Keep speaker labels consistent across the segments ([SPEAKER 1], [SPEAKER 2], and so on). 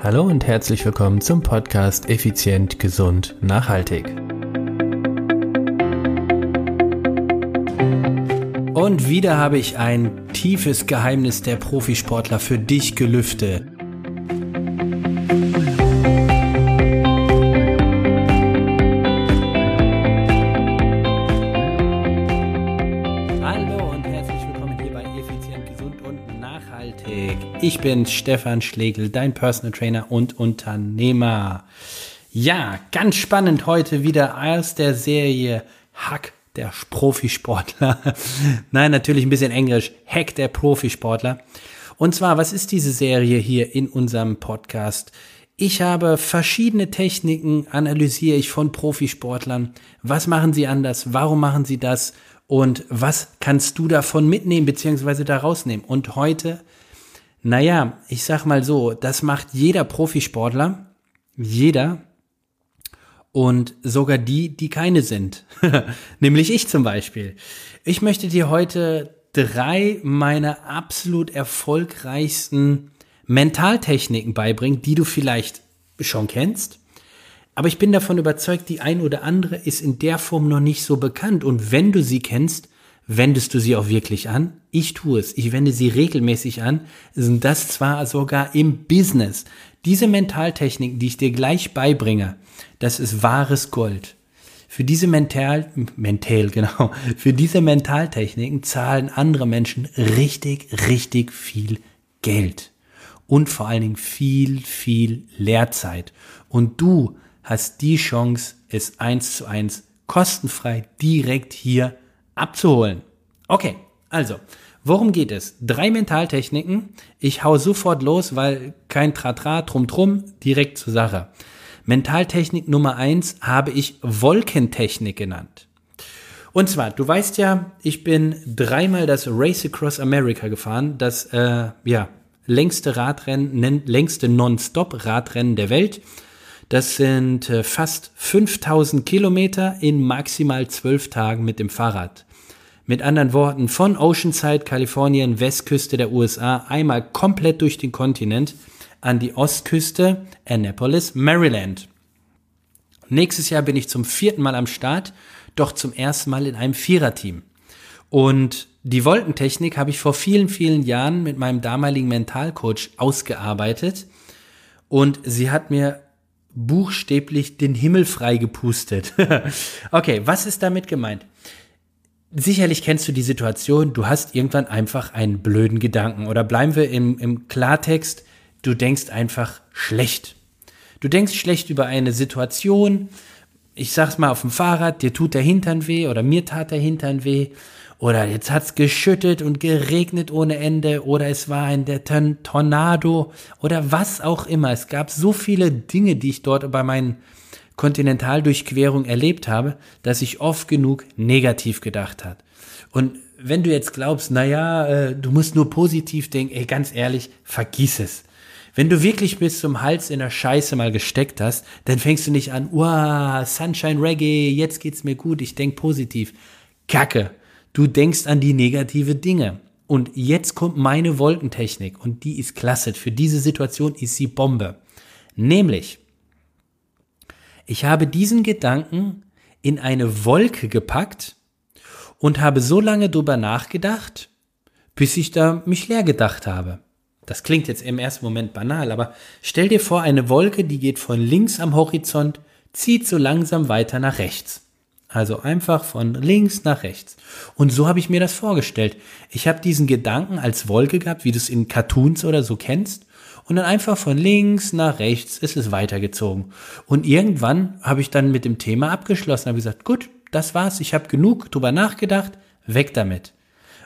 [SPEAKER 1] Hallo und herzlich willkommen zum Podcast Effizient, Gesund, Nachhaltig. Und wieder habe ich ein tiefes Geheimnis der Profisportler für dich gelüftet. Ich bin Stefan Schlegel, dein Personal Trainer und Unternehmer. Ja, ganz spannend heute wieder aus der Serie Hack der Profisportler. Nein, natürlich ein bisschen Englisch. Hack der Profisportler. Und zwar, was ist diese Serie hier in unserem Podcast? Ich habe verschiedene Techniken, analysiere ich von Profisportlern. Was machen sie anders? Warum machen sie das? Und was kannst du davon mitnehmen, beziehungsweise da rausnehmen? Und heute, naja, ich sag mal so, das macht jeder Profisportler. Jeder und sogar die, die keine sind. Nämlich ich zum Beispiel. Ich möchte dir heute drei meiner absolut erfolgreichsten Mentaltechniken beibringen, die du vielleicht schon kennst. Aber ich bin davon überzeugt, die ein oder andere ist in der Form noch nicht so bekannt. Und wenn du sie kennst, wendest du sie auch wirklich an? Ich tue es. Ich wende sie regelmäßig an. Sind das zwar sogar im Business. Diese Mentaltechniken, die ich dir gleich beibringe, das ist wahres Gold. Für diese Mental, mental, genau, für diese Mentaltechniken zahlen andere Menschen richtig, richtig viel Geld. Und vor allen Dingen viel, viel Lehrzeit. Und du hast die Chance, es eins zu eins kostenfrei direkt hier abzuholen. Okay, also, worum geht es? Drei Mentaltechniken. Ich hau sofort los, weil kein Tratra, drum drum, direkt zur Sache. Mentaltechnik Nummer eins habe ich Wolkentechnik genannt. Und zwar, du weißt ja, ich bin dreimal das Race Across America gefahren, das äh, ja längste Radrennen, längste Non-Stop-Radrennen der Welt. Das sind äh, fast 5000 Kilometer in maximal zwölf Tagen mit dem Fahrrad. Mit anderen Worten, von Oceanside, Kalifornien, Westküste der USA, einmal komplett durch den Kontinent an die Ostküste Annapolis, Maryland. Nächstes Jahr bin ich zum vierten Mal am Start, doch zum ersten Mal in einem Viererteam. Und die Wolkentechnik habe ich vor vielen, vielen Jahren mit meinem damaligen Mentalcoach ausgearbeitet. Und sie hat mir buchstäblich den Himmel frei gepustet. okay, was ist damit gemeint? Sicherlich kennst du die Situation, du hast irgendwann einfach einen blöden Gedanken. Oder bleiben wir im, im Klartext, du denkst einfach schlecht. Du denkst schlecht über eine Situation. Ich sag's mal auf dem Fahrrad, dir tut der Hintern weh oder mir tat der Hintern weh. Oder jetzt hat's geschüttet und geregnet ohne Ende. Oder es war ein der Tornado oder was auch immer. Es gab so viele Dinge, die ich dort bei meinen Kontinentaldurchquerungen erlebt habe, dass ich oft genug negativ gedacht hat. Und wenn du jetzt glaubst, na ja, äh, du musst nur positiv denken, ey, ganz ehrlich, vergiss es. Wenn du wirklich bis zum Hals in der Scheiße mal gesteckt hast, dann fängst du nicht an, wow, Sunshine Reggae, jetzt geht's mir gut, ich denk positiv. Kacke. Du denkst an die negative Dinge. Und jetzt kommt meine Wolkentechnik und die ist klasse. Für diese Situation ist sie Bombe. Nämlich, ich habe diesen Gedanken in eine Wolke gepackt und habe so lange drüber nachgedacht, bis ich da mich leer gedacht habe. Das klingt jetzt im ersten Moment banal, aber stell dir vor, eine Wolke, die geht von links am Horizont, zieht so langsam weiter nach rechts. Also einfach von links nach rechts. Und so habe ich mir das vorgestellt. Ich habe diesen Gedanken als Wolke gehabt, wie du es in Cartoons oder so kennst. Und dann einfach von links nach rechts ist es weitergezogen. Und irgendwann habe ich dann mit dem Thema abgeschlossen, habe gesagt, gut, das war's, ich habe genug drüber nachgedacht, weg damit.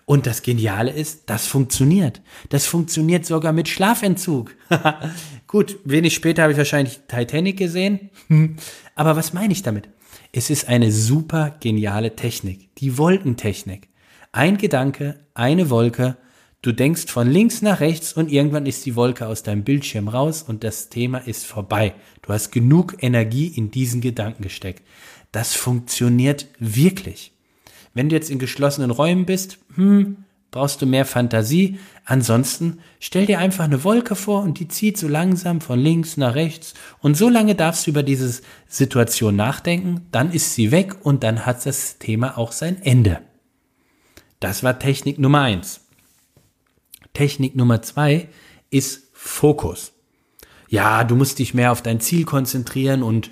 [SPEAKER 1] Und das Geniale ist, das funktioniert. Das funktioniert sogar mit Schlafentzug. Gut, wenig später habe ich wahrscheinlich Titanic gesehen. Aber was meine ich damit? Es ist eine super geniale Technik. Die Wolkentechnik. Ein Gedanke, eine Wolke. Du denkst von links nach rechts und irgendwann ist die Wolke aus deinem Bildschirm raus und das Thema ist vorbei. Du hast genug Energie in diesen Gedanken gesteckt. Das funktioniert wirklich. Wenn du jetzt in geschlossenen Räumen bist, hm, brauchst du mehr Fantasie. Ansonsten stell dir einfach eine Wolke vor und die zieht so langsam von links nach rechts. Und so lange darfst du über diese Situation nachdenken, dann ist sie weg und dann hat das Thema auch sein Ende. Das war Technik Nummer eins. Technik Nummer zwei ist Fokus. Ja, du musst dich mehr auf dein Ziel konzentrieren und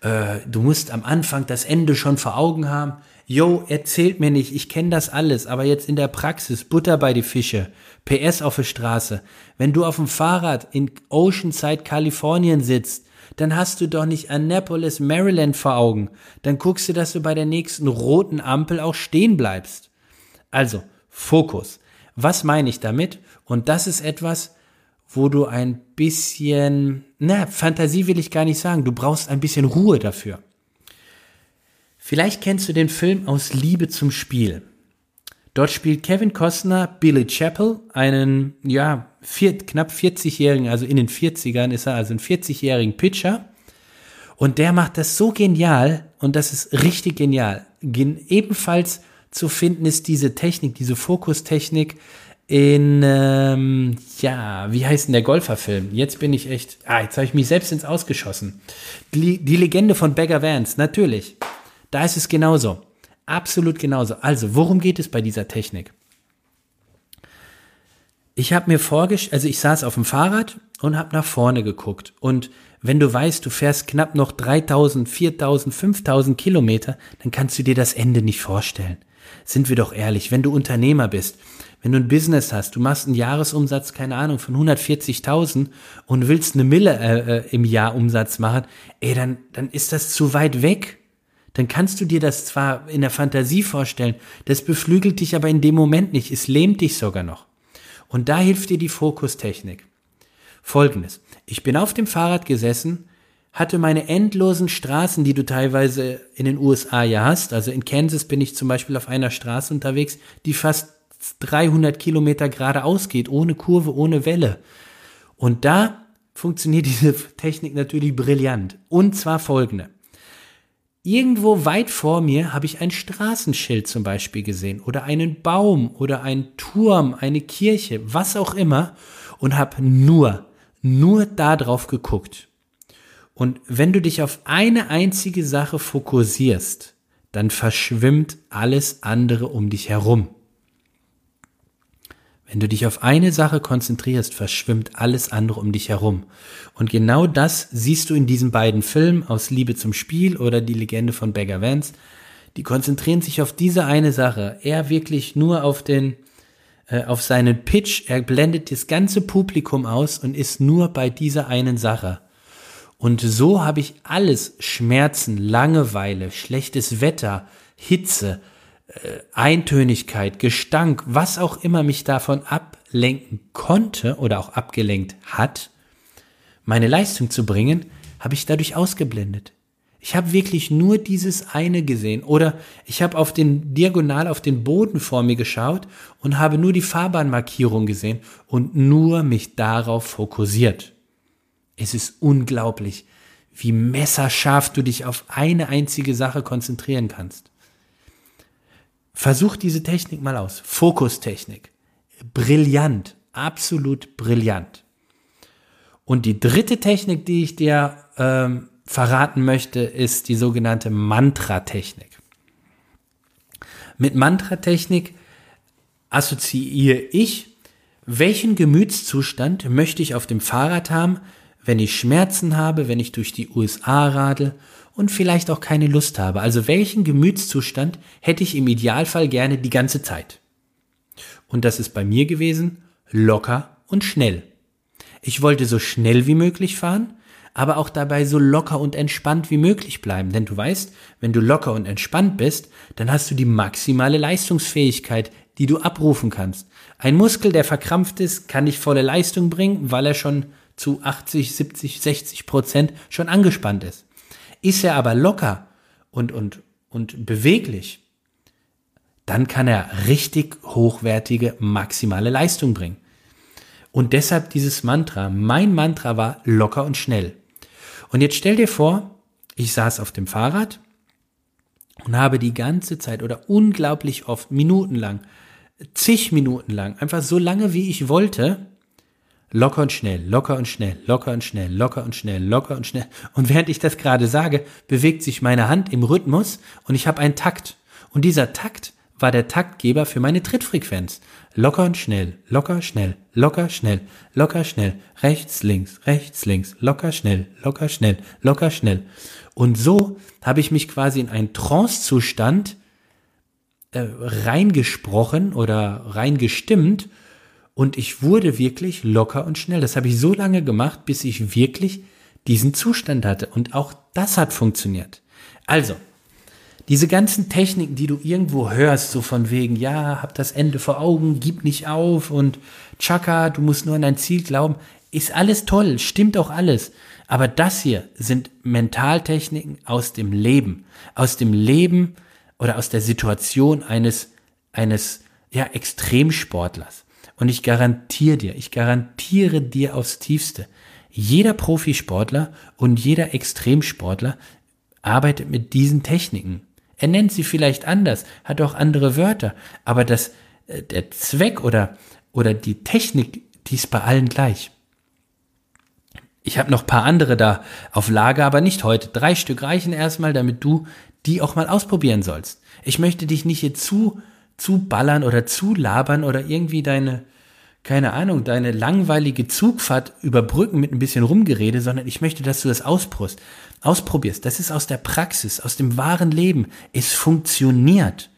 [SPEAKER 1] äh, du musst am Anfang das Ende schon vor Augen haben. Yo, erzählt mir nicht, ich kenne das alles, aber jetzt in der Praxis, Butter bei die Fische, PS auf der Straße. Wenn du auf dem Fahrrad in Oceanside, Kalifornien sitzt, dann hast du doch nicht Annapolis, Maryland vor Augen. Dann guckst du, dass du bei der nächsten roten Ampel auch stehen bleibst. Also, Fokus. Was meine ich damit? Und das ist etwas, wo du ein bisschen, na, Fantasie will ich gar nicht sagen, du brauchst ein bisschen Ruhe dafür. Vielleicht kennst du den Film Aus Liebe zum Spiel. Dort spielt Kevin Costner Billy Chappell, einen, ja, vier, knapp 40-jährigen, also in den 40ern ist er, also ein 40-jährigen Pitcher. Und der macht das so genial, und das ist richtig genial. Gen ebenfalls zu finden ist diese Technik, diese Fokustechnik in, ähm, ja, wie heißt denn der Golferfilm? Jetzt bin ich echt, ah, jetzt habe ich mich selbst ins Ausgeschossen. Die, die Legende von Beggar Vance, natürlich. Da ist es genauso. Absolut genauso. Also, worum geht es bei dieser Technik? Ich habe mir vorgestellt, also ich saß auf dem Fahrrad und habe nach vorne geguckt. Und wenn du weißt, du fährst knapp noch 3000, 4000, 5000 Kilometer, dann kannst du dir das Ende nicht vorstellen. Sind wir doch ehrlich, wenn du Unternehmer bist, wenn du ein Business hast, du machst einen Jahresumsatz, keine Ahnung, von 140.000 und willst eine Mille äh, äh, im Jahr Umsatz machen, ey, dann, dann ist das zu weit weg dann kannst du dir das zwar in der Fantasie vorstellen, das beflügelt dich aber in dem Moment nicht, es lähmt dich sogar noch. Und da hilft dir die Fokustechnik. Folgendes. Ich bin auf dem Fahrrad gesessen, hatte meine endlosen Straßen, die du teilweise in den USA ja hast. Also in Kansas bin ich zum Beispiel auf einer Straße unterwegs, die fast 300 Kilometer geradeaus geht, ohne Kurve, ohne Welle. Und da funktioniert diese Technik natürlich brillant. Und zwar folgende. Irgendwo weit vor mir habe ich ein Straßenschild zum Beispiel gesehen oder einen Baum oder einen Turm, eine Kirche, was auch immer und habe nur, nur da drauf geguckt. Und wenn du dich auf eine einzige Sache fokussierst, dann verschwimmt alles andere um dich herum. Wenn du dich auf eine Sache konzentrierst, verschwimmt alles andere um dich herum. Und genau das siehst du in diesen beiden Filmen aus Liebe zum Spiel oder die Legende von Beggar Vance. Die konzentrieren sich auf diese eine Sache. Er wirklich nur auf den, äh, auf seinen Pitch. Er blendet das ganze Publikum aus und ist nur bei dieser einen Sache. Und so habe ich alles Schmerzen, Langeweile, schlechtes Wetter, Hitze, äh, Eintönigkeit, Gestank, was auch immer mich davon ablenken konnte oder auch abgelenkt hat, meine Leistung zu bringen, habe ich dadurch ausgeblendet. Ich habe wirklich nur dieses eine gesehen oder ich habe auf den diagonal auf den Boden vor mir geschaut und habe nur die Fahrbahnmarkierung gesehen und nur mich darauf fokussiert. Es ist unglaublich, wie messerscharf du dich auf eine einzige Sache konzentrieren kannst. Versuch diese Technik mal aus. Fokustechnik. Brillant. Absolut brillant. Und die dritte Technik, die ich dir ähm, verraten möchte, ist die sogenannte Mantra-Technik. Mit Mantra-Technik assoziiere ich, welchen Gemütszustand möchte ich auf dem Fahrrad haben, wenn ich Schmerzen habe, wenn ich durch die USA radel und vielleicht auch keine Lust habe. Also welchen Gemütszustand hätte ich im Idealfall gerne die ganze Zeit? Und das ist bei mir gewesen locker und schnell. Ich wollte so schnell wie möglich fahren, aber auch dabei so locker und entspannt wie möglich bleiben. Denn du weißt, wenn du locker und entspannt bist, dann hast du die maximale Leistungsfähigkeit, die du abrufen kannst. Ein Muskel, der verkrampft ist, kann nicht volle Leistung bringen, weil er schon zu 80, 70, 60 Prozent schon angespannt ist. Ist er aber locker und, und, und beweglich, dann kann er richtig hochwertige maximale Leistung bringen. Und deshalb dieses Mantra. Mein Mantra war locker und schnell. Und jetzt stell dir vor, ich saß auf dem Fahrrad und habe die ganze Zeit oder unglaublich oft, minutenlang, zig Minuten lang, einfach so lange wie ich wollte, locker und schnell, locker und schnell, locker und schnell, locker und schnell, locker und schnell. Und während ich das gerade sage, bewegt sich meine Hand im Rhythmus und ich habe einen Takt. Und dieser Takt war der Taktgeber für meine Trittfrequenz. Locker und schnell, locker, schnell, locker, schnell, locker, schnell, rechts, links, rechts, links, locker, schnell, locker, schnell, locker, schnell. Und so habe ich mich quasi in einen Trance-Zustand äh, reingesprochen oder reingestimmt und ich wurde wirklich locker und schnell. Das habe ich so lange gemacht, bis ich wirklich diesen Zustand hatte. Und auch das hat funktioniert. Also, diese ganzen Techniken, die du irgendwo hörst, so von wegen, ja, hab das Ende vor Augen, gib nicht auf und Chaka, du musst nur an dein Ziel glauben, ist alles toll, stimmt auch alles. Aber das hier sind Mentaltechniken aus dem Leben, aus dem Leben oder aus der Situation eines, eines, ja, Extremsportlers. Und ich garantiere dir, ich garantiere dir aufs tiefste, jeder Profisportler und jeder Extremsportler arbeitet mit diesen Techniken. Er nennt sie vielleicht anders, hat auch andere Wörter, aber das, äh, der Zweck oder, oder die Technik, die ist bei allen gleich. Ich habe noch paar andere da auf Lager, aber nicht heute. Drei Stück reichen erstmal, damit du die auch mal ausprobieren sollst. Ich möchte dich nicht hier zu, zu ballern oder zu labern oder irgendwie deine, keine Ahnung, deine langweilige Zugfahrt überbrücken mit ein bisschen Rumgerede, sondern ich möchte, dass du das ausprobierst. ausprobierst. Das ist aus der Praxis, aus dem wahren Leben. Es funktioniert.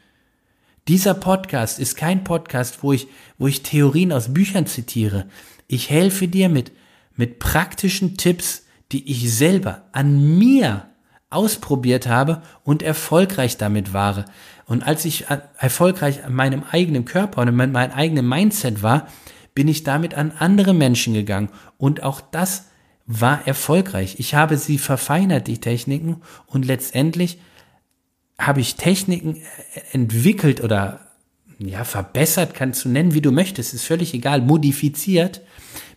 [SPEAKER 1] Dieser Podcast ist kein Podcast, wo ich, wo ich Theorien aus Büchern zitiere. Ich helfe dir mit, mit praktischen Tipps, die ich selber an mir ausprobiert habe und erfolgreich damit war. Und als ich erfolgreich an meinem eigenen Körper und mit meinem eigenen Mindset war, bin ich damit an andere Menschen gegangen. Und auch das war erfolgreich. Ich habe sie verfeinert, die Techniken, und letztendlich habe ich Techniken entwickelt oder ja, verbessert, kannst du nennen, wie du möchtest, ist völlig egal, modifiziert,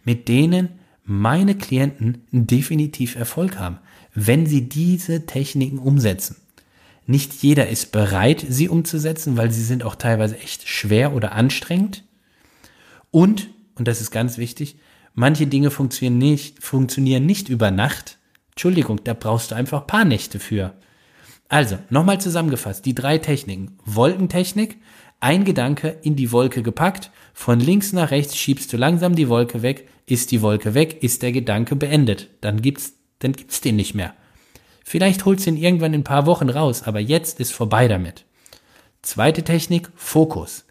[SPEAKER 1] mit denen meine Klienten definitiv Erfolg haben, wenn sie diese Techniken umsetzen. Nicht jeder ist bereit, sie umzusetzen, weil sie sind auch teilweise echt schwer oder anstrengend. Und, und das ist ganz wichtig, manche Dinge funktionieren nicht, funktionieren nicht über Nacht. Entschuldigung, da brauchst du einfach paar Nächte für. Also, nochmal zusammengefasst, die drei Techniken. Wolkentechnik, ein Gedanke in die Wolke gepackt, von links nach rechts schiebst du langsam die Wolke weg, ist die Wolke weg, ist der Gedanke beendet. Dann gibt's, dann gibt's den nicht mehr. Vielleicht holst du ihn irgendwann in ein paar Wochen raus, aber jetzt ist vorbei damit. Zweite Technik, Fokus.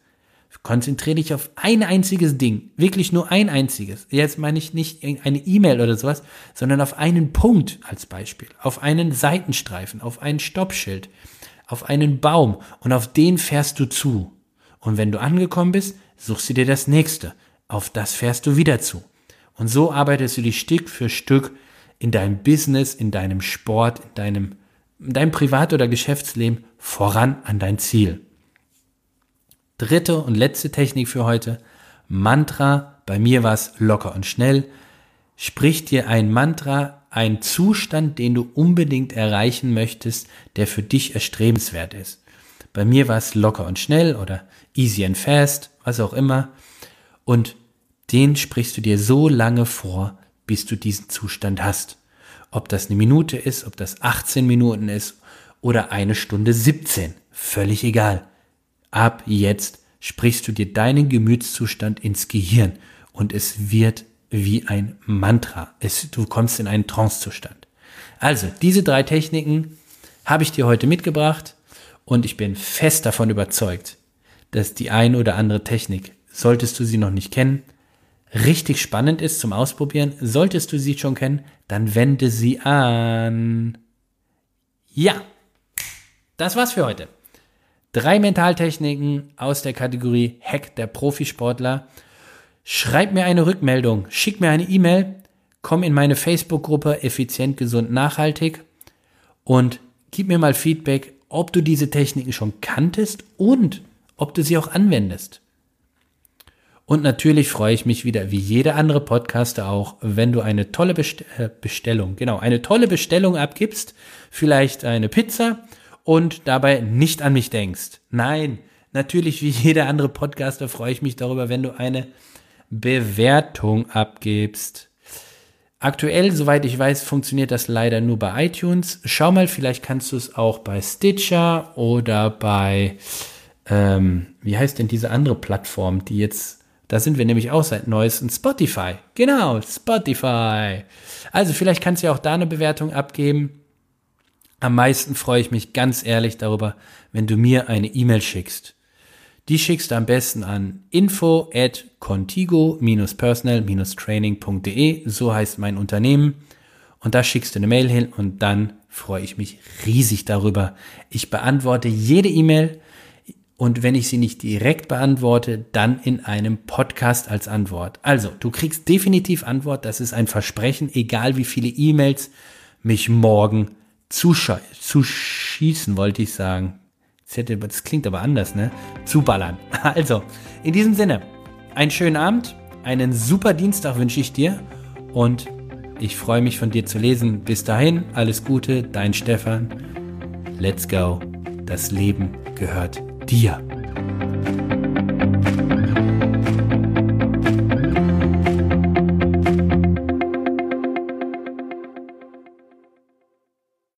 [SPEAKER 1] Konzentriere dich auf ein einziges Ding, wirklich nur ein einziges. Jetzt meine ich nicht eine E-Mail oder sowas, sondern auf einen Punkt als Beispiel, auf einen Seitenstreifen, auf ein Stoppschild, auf einen Baum und auf den fährst du zu. Und wenn du angekommen bist, suchst du dir das nächste, auf das fährst du wieder zu. Und so arbeitest du dich Stück für Stück in deinem Business, in deinem Sport, in deinem, in deinem Privat- oder Geschäftsleben voran an dein Ziel. Dritte und letzte Technik für heute. Mantra. Bei mir war es locker und schnell. Sprich dir ein Mantra, ein Zustand, den du unbedingt erreichen möchtest, der für dich erstrebenswert ist. Bei mir war es locker und schnell oder easy and fast, was auch immer. Und den sprichst du dir so lange vor, bis du diesen Zustand hast. Ob das eine Minute ist, ob das 18 Minuten ist oder eine Stunde 17, völlig egal. Ab jetzt sprichst du dir deinen Gemütszustand ins Gehirn und es wird wie ein Mantra. Es, du kommst in einen Trancezustand. Also, diese drei Techniken habe ich dir heute mitgebracht und ich bin fest davon überzeugt, dass die ein oder andere Technik, solltest du sie noch nicht kennen, richtig spannend ist zum Ausprobieren. Solltest du sie schon kennen, dann wende sie an. Ja, das war's für heute. Drei Mentaltechniken aus der Kategorie Hack der Profisportler. Schreib mir eine Rückmeldung, schick mir eine E-Mail, komm in meine Facebook-Gruppe Effizient, Gesund, Nachhaltig und gib mir mal Feedback, ob du diese Techniken schon kanntest und ob du sie auch anwendest. Und natürlich freue ich mich wieder, wie jeder andere Podcaster auch, wenn du eine tolle Best äh, Bestellung, genau, eine tolle Bestellung abgibst, vielleicht eine Pizza und dabei nicht an mich denkst. Nein, natürlich wie jeder andere Podcaster freue ich mich darüber, wenn du eine Bewertung abgibst. Aktuell, soweit ich weiß, funktioniert das leider nur bei iTunes. Schau mal, vielleicht kannst du es auch bei Stitcher oder bei, ähm, wie heißt denn diese andere Plattform, die jetzt, da sind wir nämlich auch seit neuestem Spotify. Genau, Spotify. Also vielleicht kannst du ja auch da eine Bewertung abgeben. Am meisten freue ich mich ganz ehrlich darüber, wenn du mir eine E-Mail schickst. Die schickst du am besten an info at contigo-personal-training.de, so heißt mein Unternehmen. Und da schickst du eine Mail hin und dann freue ich mich riesig darüber. Ich beantworte jede E-Mail und wenn ich sie nicht direkt beantworte, dann in einem Podcast als Antwort. Also, du kriegst definitiv Antwort, das ist ein Versprechen, egal wie viele E-Mails mich morgen zuschießen, wollte ich sagen. Das, klingt aber anders, ne? Zuballern. Also, in diesem Sinne, einen schönen Abend, einen super Dienstag wünsche ich dir und ich freue mich von dir zu lesen. Bis dahin, alles Gute, dein Stefan. Let's go. Das Leben gehört dir.